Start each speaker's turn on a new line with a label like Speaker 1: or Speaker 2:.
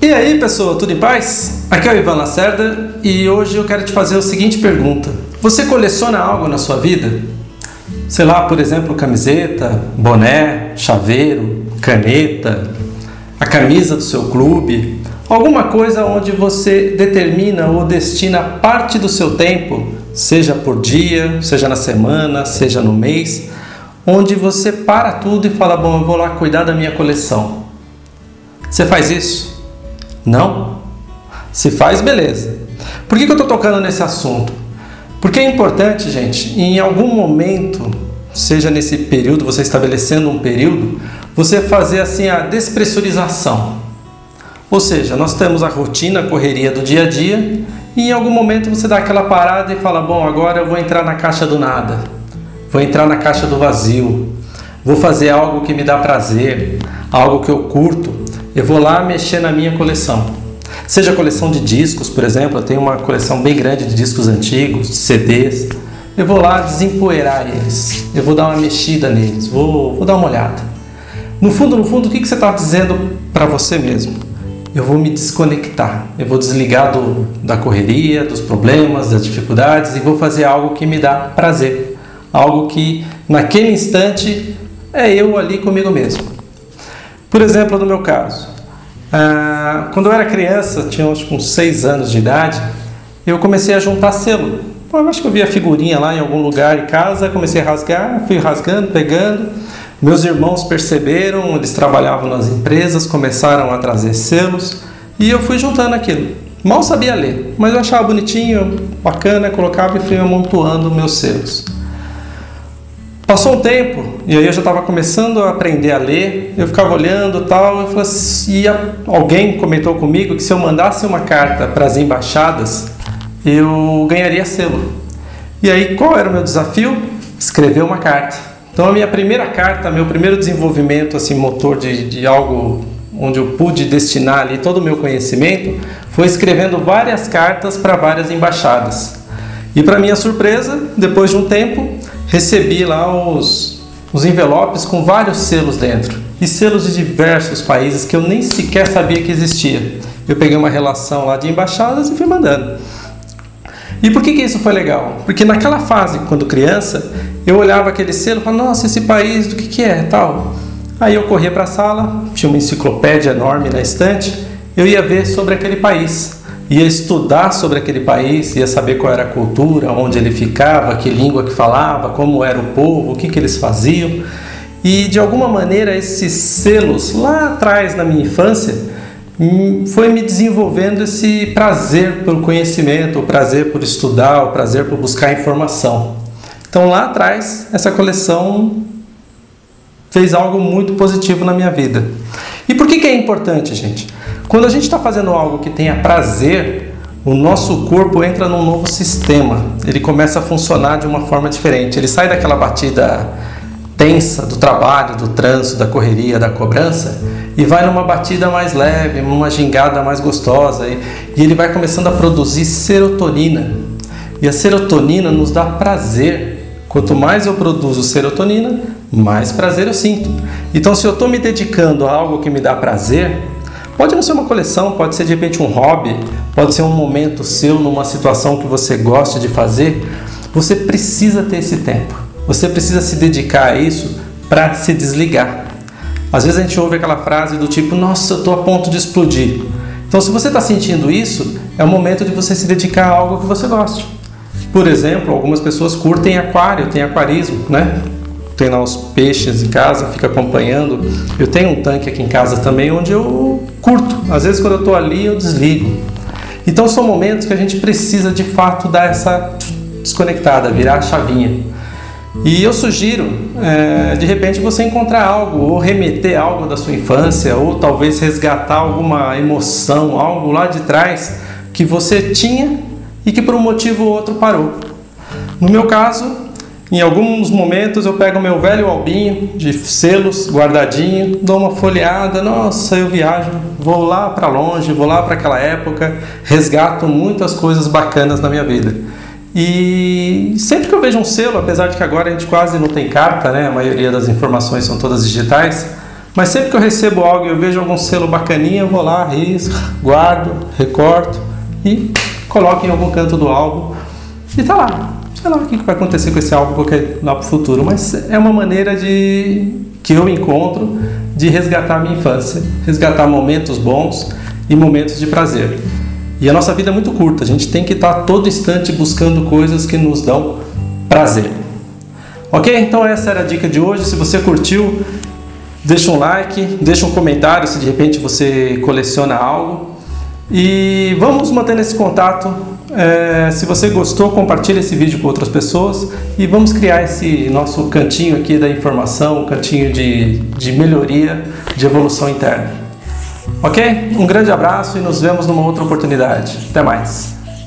Speaker 1: E aí, pessoal, tudo em paz? Aqui é o Ivan Lacerda e hoje eu quero te fazer a seguinte pergunta: Você coleciona algo na sua vida? Sei lá, por exemplo, camiseta, boné, chaveiro, caneta, a camisa do seu clube, alguma coisa onde você determina ou destina parte do seu tempo, seja por dia, seja na semana, seja no mês, onde você para tudo e fala: Bom, eu vou lá cuidar da minha coleção. Você faz isso? Não? Se faz, beleza. Por que, que eu estou tocando nesse assunto? Porque é importante, gente, em algum momento, seja nesse período, você estabelecendo um período, você fazer assim a despressurização. Ou seja, nós temos a rotina, a correria do dia a dia, e em algum momento você dá aquela parada e fala: Bom, agora eu vou entrar na caixa do nada, vou entrar na caixa do vazio, vou fazer algo que me dá prazer, algo que eu curto, eu vou lá mexer na minha coleção. Seja coleção de discos, por exemplo, eu tenho uma coleção bem grande de discos antigos, de CDs. Eu vou lá desempoeirar eles, eu vou dar uma mexida neles, vou, vou dar uma olhada. No fundo, no fundo, o que, que você está dizendo para você mesmo? Eu vou me desconectar, eu vou desligar do, da correria, dos problemas, das dificuldades e vou fazer algo que me dá prazer, algo que naquele instante é eu ali comigo mesmo. Por exemplo, no meu caso, ah, quando eu era criança, tinha acho, uns 6 anos de idade, eu comecei a juntar selo. Eu acho que eu vi a figurinha lá em algum lugar em casa, comecei a rasgar, fui rasgando, pegando. Meus irmãos perceberam, eles trabalhavam nas empresas, começaram a trazer selos e eu fui juntando aquilo. Mal sabia ler, mas eu achava bonitinho, bacana, colocava e fui amontoando meus selos. Passou um tempo, e aí eu já estava começando a aprender a ler, eu ficava olhando tal, assim, e alguém comentou comigo que se eu mandasse uma carta para as embaixadas, eu ganharia selo. E aí qual era o meu desafio? Escrever uma carta. Então a minha primeira carta, meu primeiro desenvolvimento assim motor de, de algo onde eu pude destinar ali todo o meu conhecimento, foi escrevendo várias cartas para várias embaixadas. E para minha surpresa, depois de um tempo, recebi lá os, os envelopes com vários selos dentro e selos de diversos países que eu nem sequer sabia que existia. Eu peguei uma relação lá de embaixadas e fui mandando. E por que, que isso foi legal? Porque naquela fase, quando criança, eu olhava aquele selo e falava, nossa, esse país, do que, que é tal? Aí eu corria para a sala, tinha uma enciclopédia enorme na estante, eu ia ver sobre aquele país ia estudar sobre aquele país, ia saber qual era a cultura, onde ele ficava, que língua que falava, como era o povo, o que, que eles faziam. E de alguma maneira esses selos lá atrás na minha infância hum, foi me desenvolvendo esse prazer pelo conhecimento, o prazer por estudar, o prazer por buscar informação. Então lá atrás essa coleção fez algo muito positivo na minha vida. E por que, que é importante, gente? Quando a gente está fazendo algo que tenha prazer, o nosso corpo entra num novo sistema. Ele começa a funcionar de uma forma diferente. Ele sai daquela batida tensa do trabalho, do trânsito, da correria, da cobrança e vai numa batida mais leve, numa gingada mais gostosa e, e ele vai começando a produzir serotonina. E a serotonina nos dá prazer. Quanto mais eu produzo serotonina, mais prazer eu sinto. Então, se eu estou me dedicando a algo que me dá prazer, Pode não ser uma coleção, pode ser de repente um hobby, pode ser um momento seu numa situação que você gosta de fazer. Você precisa ter esse tempo. Você precisa se dedicar a isso para se desligar. Às vezes a gente ouve aquela frase do tipo: Nossa, eu estou a ponto de explodir. Então, se você está sentindo isso, é o momento de você se dedicar a algo que você goste. Por exemplo, algumas pessoas curtem aquário, tem aquarismo, né? Lá os peixes em casa, fica acompanhando. Eu tenho um tanque aqui em casa também onde eu curto. Às vezes quando eu estou ali eu desligo. Então são momentos que a gente precisa de fato dar essa desconectada, virar a chavinha. E eu sugiro, é, de repente, você encontrar algo, ou remeter algo da sua infância, ou talvez resgatar alguma emoção, algo lá de trás que você tinha e que por um motivo ou outro parou. No meu caso, em alguns momentos eu pego meu velho albinho de selos guardadinho, dou uma folheada, nossa, eu viajo, vou lá para longe, vou lá para aquela época, resgato muitas coisas bacanas na minha vida. E sempre que eu vejo um selo, apesar de que agora a gente quase não tem carta, né? A maioria das informações são todas digitais, Mas sempre que eu recebo algo e eu vejo algum selo bacaninha, eu vou lá, risco, guardo, recorto e coloco em algum canto do álbum e tá lá. Sei lá o que vai acontecer com esse álbum qualquer lá pro futuro, mas é uma maneira de que eu encontro de resgatar a minha infância, resgatar momentos bons e momentos de prazer. E a nossa vida é muito curta, a gente tem que estar todo instante buscando coisas que nos dão prazer. Ok? Então essa era a dica de hoje. Se você curtiu, deixa um like, deixa um comentário se de repente você coleciona algo. E vamos mantendo esse contato. É, se você gostou, compartilhe esse vídeo com outras pessoas e vamos criar esse nosso cantinho aqui da informação, um cantinho de, de melhoria, de evolução interna. Ok? Um grande abraço e nos vemos numa outra oportunidade. Até mais.